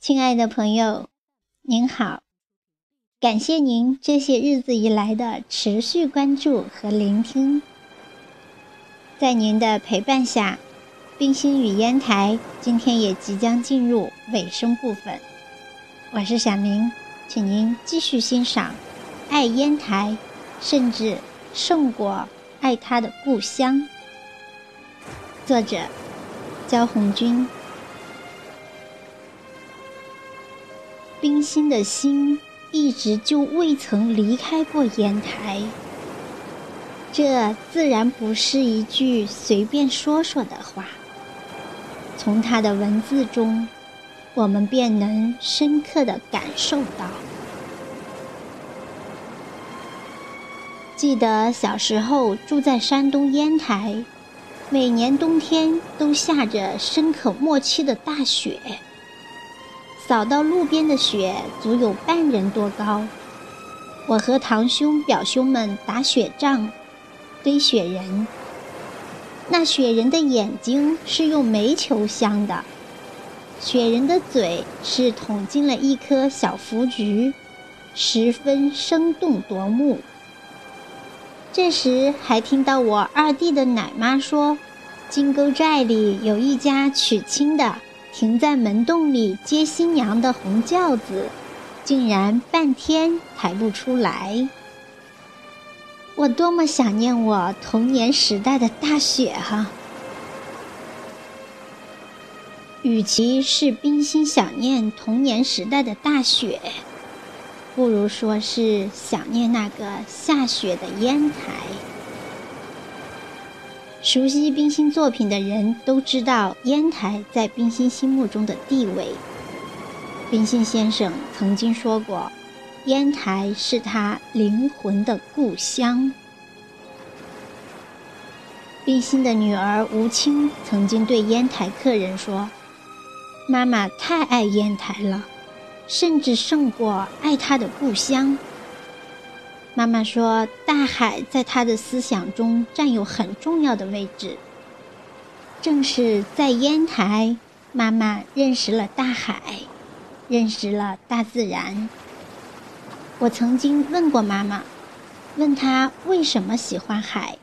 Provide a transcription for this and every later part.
亲爱的朋友，您好，感谢您这些日子以来的持续关注和聆听。在您的陪伴下，冰心与烟台今天也即将进入尾声部分。我是小明，请您继续欣赏《爱烟台》，甚至胜过爱他的故乡。作者：焦红军。冰心的心一直就未曾离开过烟台，这自然不是一句随便说说的话。从他的文字中，我们便能深刻的感受到。记得小时候住在山东烟台，每年冬天都下着深可莫期的大雪。扫到路边的雪足有半人多高，我和堂兄表兄们打雪仗，堆雪人。那雪人的眼睛是用煤球镶的，雪人的嘴是捅进了一颗小福菊，十分生动夺目。这时还听到我二弟的奶妈说，金沟寨里有一家娶亲的。停在门洞里接新娘的红轿子，竟然半天抬不出来。我多么想念我童年时代的大雪哈！与其是冰心想念童年时代的大雪，不如说是想念那个下雪的烟台。熟悉冰心作品的人都知道烟台在冰心心目中的地位。冰心先生曾经说过，烟台是他灵魂的故乡。冰心的女儿吴清曾经对烟台客人说：“妈妈太爱烟台了，甚至胜过爱她的故乡。”妈妈说：“大海在她的思想中占有很重要的位置。正是在烟台，妈妈认识了大海，认识了大自然。我曾经问过妈妈，问她为什么喜欢海。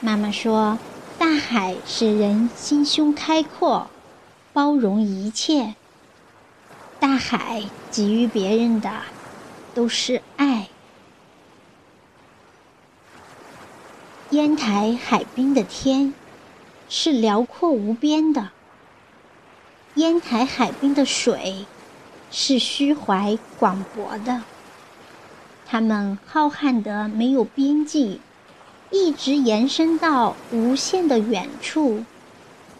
妈妈说：大海使人心胸开阔，包容一切。大海给予别人的，都是爱。”烟台海滨的天是辽阔无边的，烟台海滨的水是虚怀广博的，它们浩瀚的没有边际，一直延伸到无限的远处，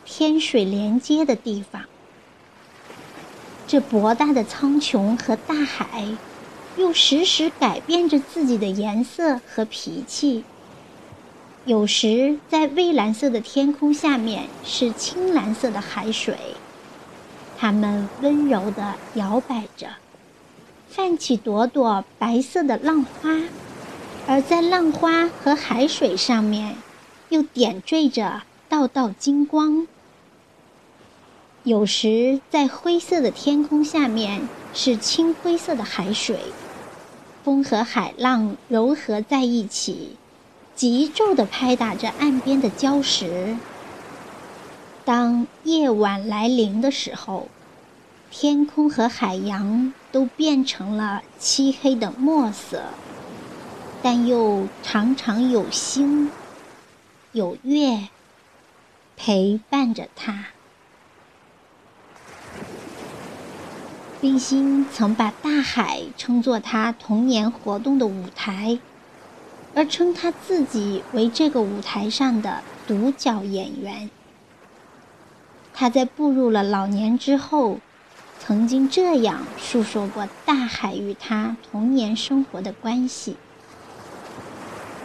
天水连接的地方。这博大的苍穹和大海，又时时改变着自己的颜色和脾气。有时，在蔚蓝色的天空下面是青蓝色的海水，它们温柔地摇摆着，泛起朵朵白色的浪花，而在浪花和海水上面，又点缀着道道金光。有时，在灰色的天空下面是青灰色的海水，风和海浪柔合在一起。急骤地拍打着岸边的礁石。当夜晚来临的时候，天空和海洋都变成了漆黑的墨色，但又常常有星、有月陪伴着他。冰心曾把大海称作他童年活动的舞台。而称他自己为这个舞台上的独角演员。他在步入了老年之后，曾经这样述说过大海与他童年生活的关系：“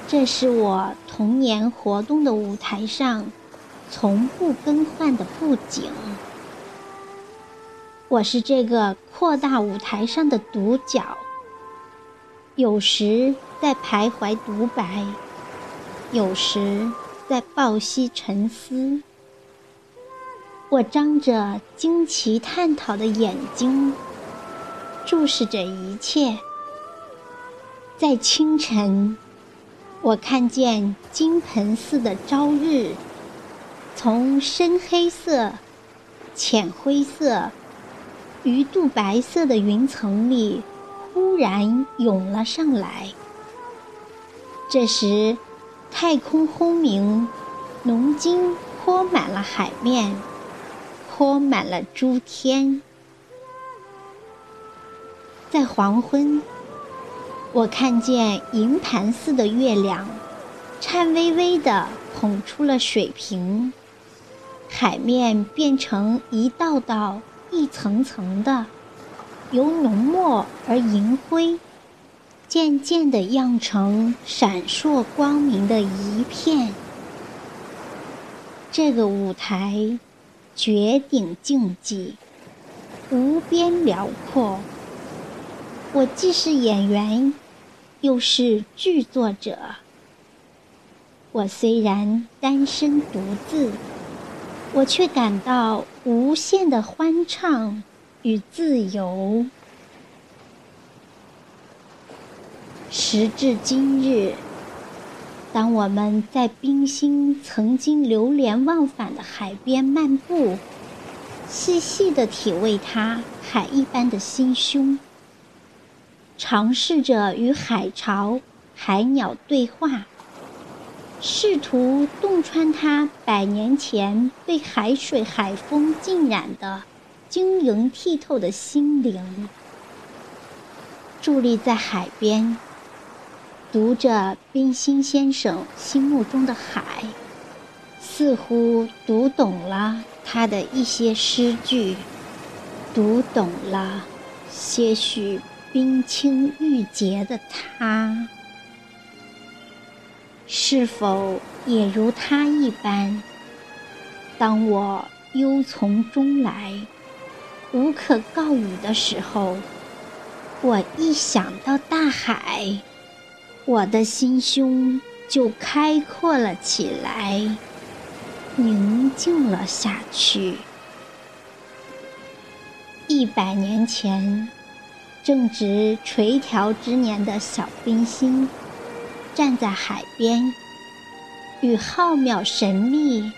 这是我童年活动的舞台上从不更换的布景。我是这个扩大舞台上的独角。”有时在徘徊独白，有时在抱膝沉思。我张着惊奇探讨的眼睛，注视着一切。在清晨，我看见金盆似的朝日，从深黑色、浅灰色、鱼肚白色的云层里忽然涌了上来。这时，太空轰鸣，浓金泼满了海面。泼满了诸天，在黄昏，我看见银盘似的月亮，颤巍巍地捧出了水平，海面变成一道道、一层层的，由浓墨而银灰，渐渐地漾成闪烁光明的一片。这个舞台。绝顶竞技，无边辽阔。我既是演员，又是剧作者。我虽然单身独自，我却感到无限的欢畅与自由。时至今日。当我们在冰心曾经流连忘返的海边漫步，细细地体味它海一般的心胸，尝试着与海潮、海鸟对话，试图洞穿他百年前被海水、海风浸染的晶莹剔透的心灵，伫立在海边。读着冰心先生心目中的海，似乎读懂了他的一些诗句，读懂了些许冰清玉洁的他，是否也如他一般？当我忧从中来，无可告语的时候，我一想到大海。我的心胸就开阔了起来，宁静了下去。一百年前，正值垂髫之年的小冰心，站在海边，与浩渺神秘、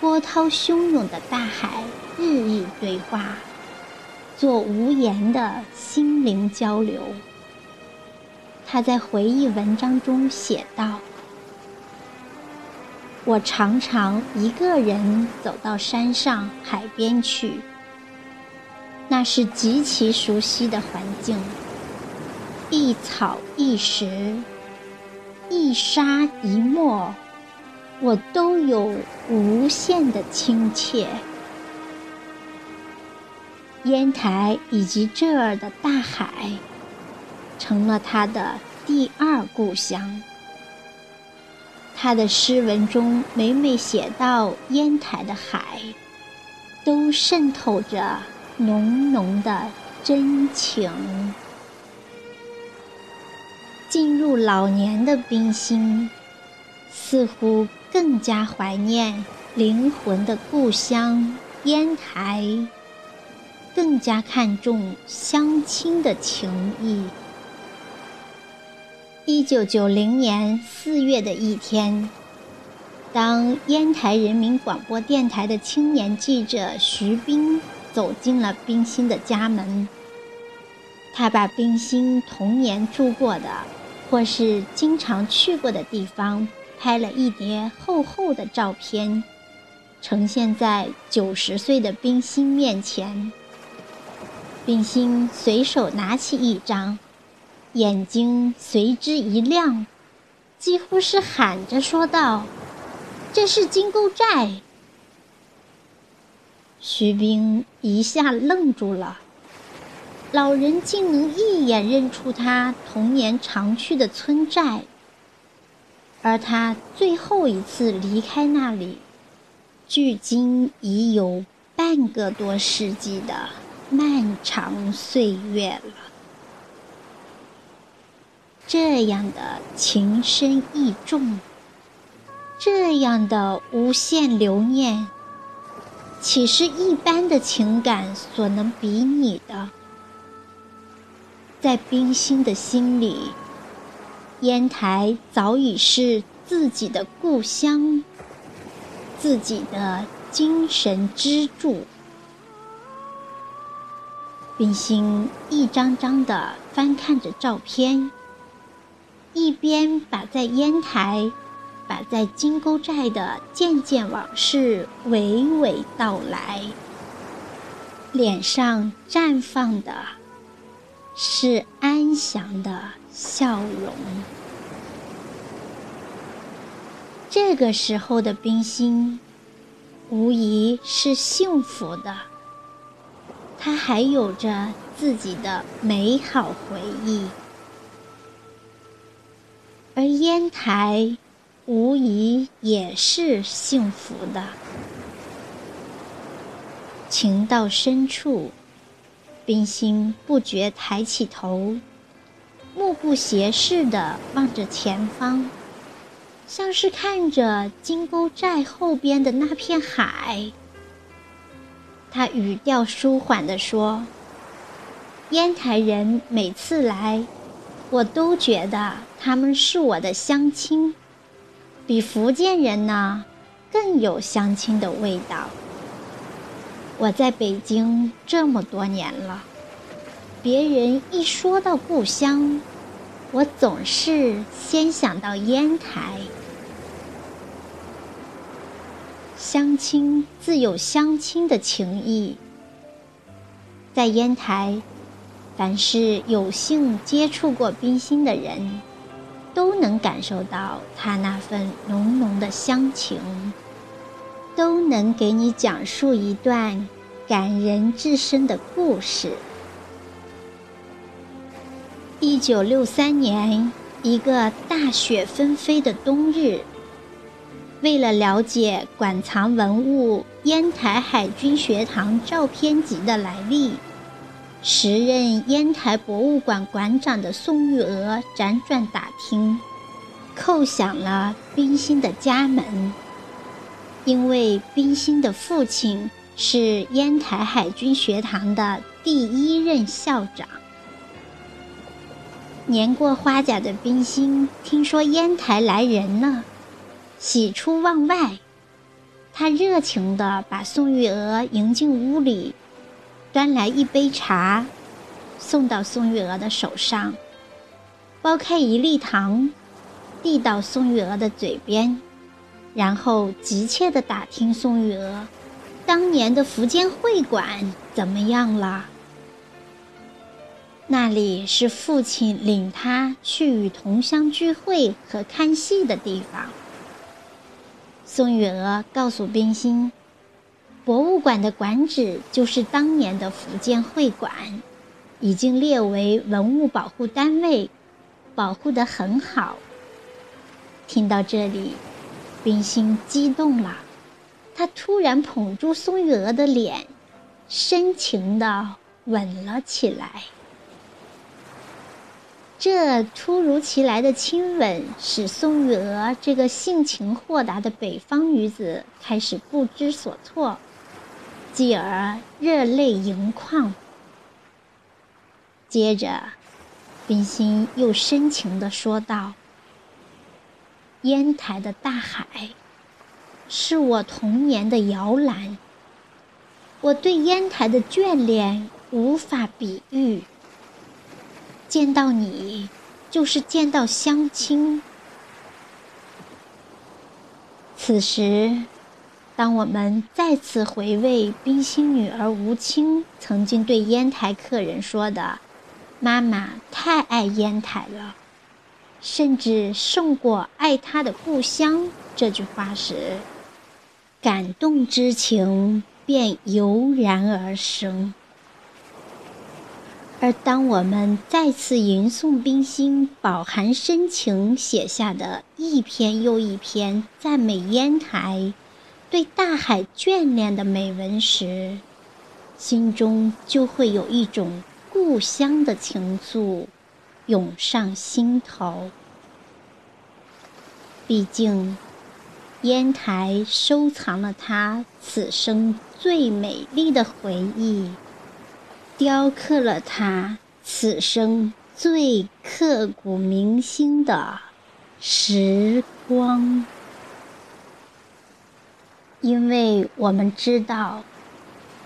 波涛汹涌的大海日日对话，做无言的心灵交流。他在回忆文章中写道：“我常常一个人走到山上、海边去，那是极其熟悉的环境，一草一石，一沙一墨，我都有无限的亲切。烟台以及这儿的大海。”成了他的第二故乡。他的诗文中每每写到烟台的海，都渗透着浓浓的真情。进入老年的冰心，似乎更加怀念灵魂的故乡烟台，更加看重乡亲的情谊。一九九零年四月的一天，当烟台人民广播电台的青年记者徐冰走进了冰心的家门，他把冰心童年住过的或是经常去过的地方拍了一叠厚厚的照片，呈现在九十岁的冰心面前。冰心随手拿起一张。眼睛随之一亮，几乎是喊着说道：“这是金钩寨。”徐冰一下愣住了，老人竟能一眼认出他童年常去的村寨，而他最后一次离开那里，距今已有半个多世纪的漫长岁月了。这样的情深意重，这样的无限留念，岂是一般的情感所能比拟的？在冰心的心里，烟台早已是自己的故乡，自己的精神支柱。冰心一张张地翻看着照片，一边把在烟台。把在金沟寨的件件往事娓娓道来，脸上绽放的是安详的笑容。这个时候的冰心，无疑是幸福的。他还有着自己的美好回忆，而烟台。无疑也是幸福的。情到深处，冰心不觉抬起头，目不斜视地望着前方，像是看着金沟寨后边的那片海。他语调舒缓地说：“烟台人每次来，我都觉得他们是我的乡亲。”比福建人呢更有乡亲的味道。我在北京这么多年了，别人一说到故乡，我总是先想到烟台。乡亲自有乡亲的情谊，在烟台，凡是有幸接触过冰心的人。都能感受到他那份浓浓的乡情，都能给你讲述一段感人至深的故事。一九六三年，一个大雪纷飞的冬日，为了了解馆藏文物烟台海军学堂照片集的来历。时任烟台博物馆馆长的宋玉娥辗转打听，叩响了冰心的家门。因为冰心的父亲是烟台海军学堂的第一任校长。年过花甲的冰心听说烟台来人了，喜出望外，他热情地把宋玉娥迎进屋里。端来一杯茶，送到宋玉娥的手上，剥开一粒糖，递到宋玉娥的嘴边，然后急切地打听宋玉娥当年的福建会馆怎么样了。那里是父亲领他去与同乡聚会和看戏的地方。宋玉娥告诉冰心。博物馆的馆址就是当年的福建会馆，已经列为文物保护单位，保护得很好。听到这里，冰心激动了，他突然捧住宋玉娥的脸，深情地吻了起来。这突如其来的亲吻，使宋玉娥这个性情豁达的北方女子开始不知所措。继而热泪盈眶。接着，冰心又深情地说道：“烟台的大海，是我童年的摇篮。我对烟台的眷恋无法比喻。见到你，就是见到乡亲。”此时。当我们再次回味冰心女儿吴青曾经对烟台客人说的“妈妈太爱烟台了，甚至胜过爱她的故乡”这句话时，感动之情便油然而生。而当我们再次吟诵冰心饱含深情写下的一篇又一篇赞美烟台。对大海眷恋的美文时，心中就会有一种故乡的情愫涌上心头。毕竟，烟台收藏了他此生最美丽的回忆，雕刻了他此生最刻骨铭心的时光。因为我们知道，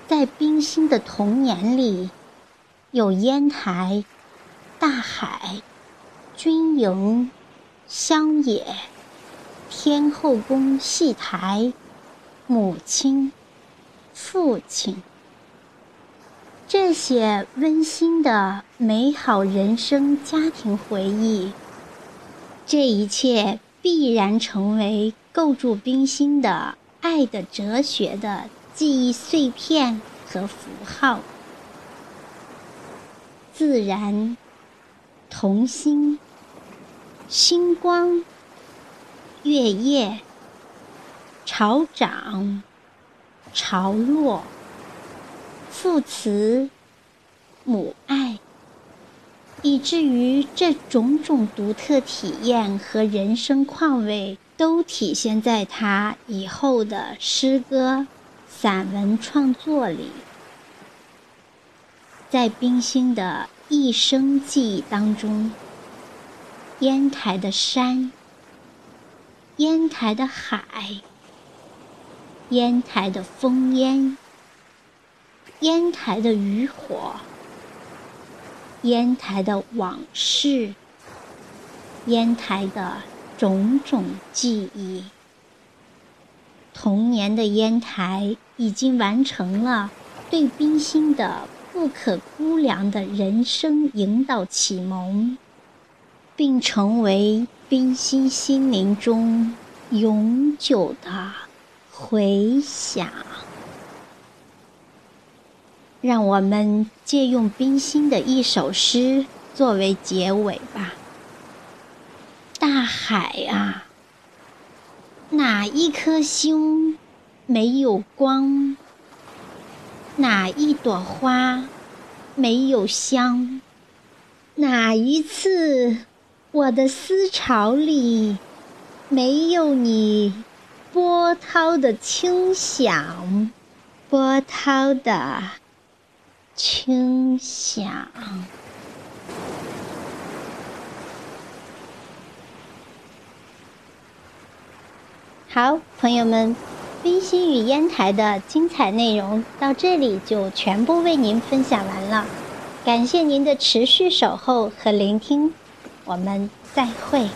在冰心的童年里，有烟台、大海、军营、乡野、天后宫戏台、母亲、父亲这些温馨的美好人生家庭回忆。这一切必然成为构筑冰心的。爱的哲学的记忆碎片和符号，自然、童心、星光、月夜、潮涨、潮落、父慈、母爱，以至于这种种独特体验和人生况味。都体现在他以后的诗歌、散文创作里。在冰心的一生记忆当中，烟台的山、烟台的海、烟台的烽烟、烟台的渔火、烟台的往事、烟台的。种种记忆，童年的烟台已经完成了对冰心的不可估量的人生引导启蒙，并成为冰心心灵中永久的回响。让我们借用冰心的一首诗作为结尾吧。大海啊，哪一颗星没有光？哪一朵花没有香？哪一次我的思潮里没有你波涛的清响？波涛的轻响。好，朋友们，冰心与烟台的精彩内容到这里就全部为您分享完了，感谢您的持续守候和聆听，我们再会。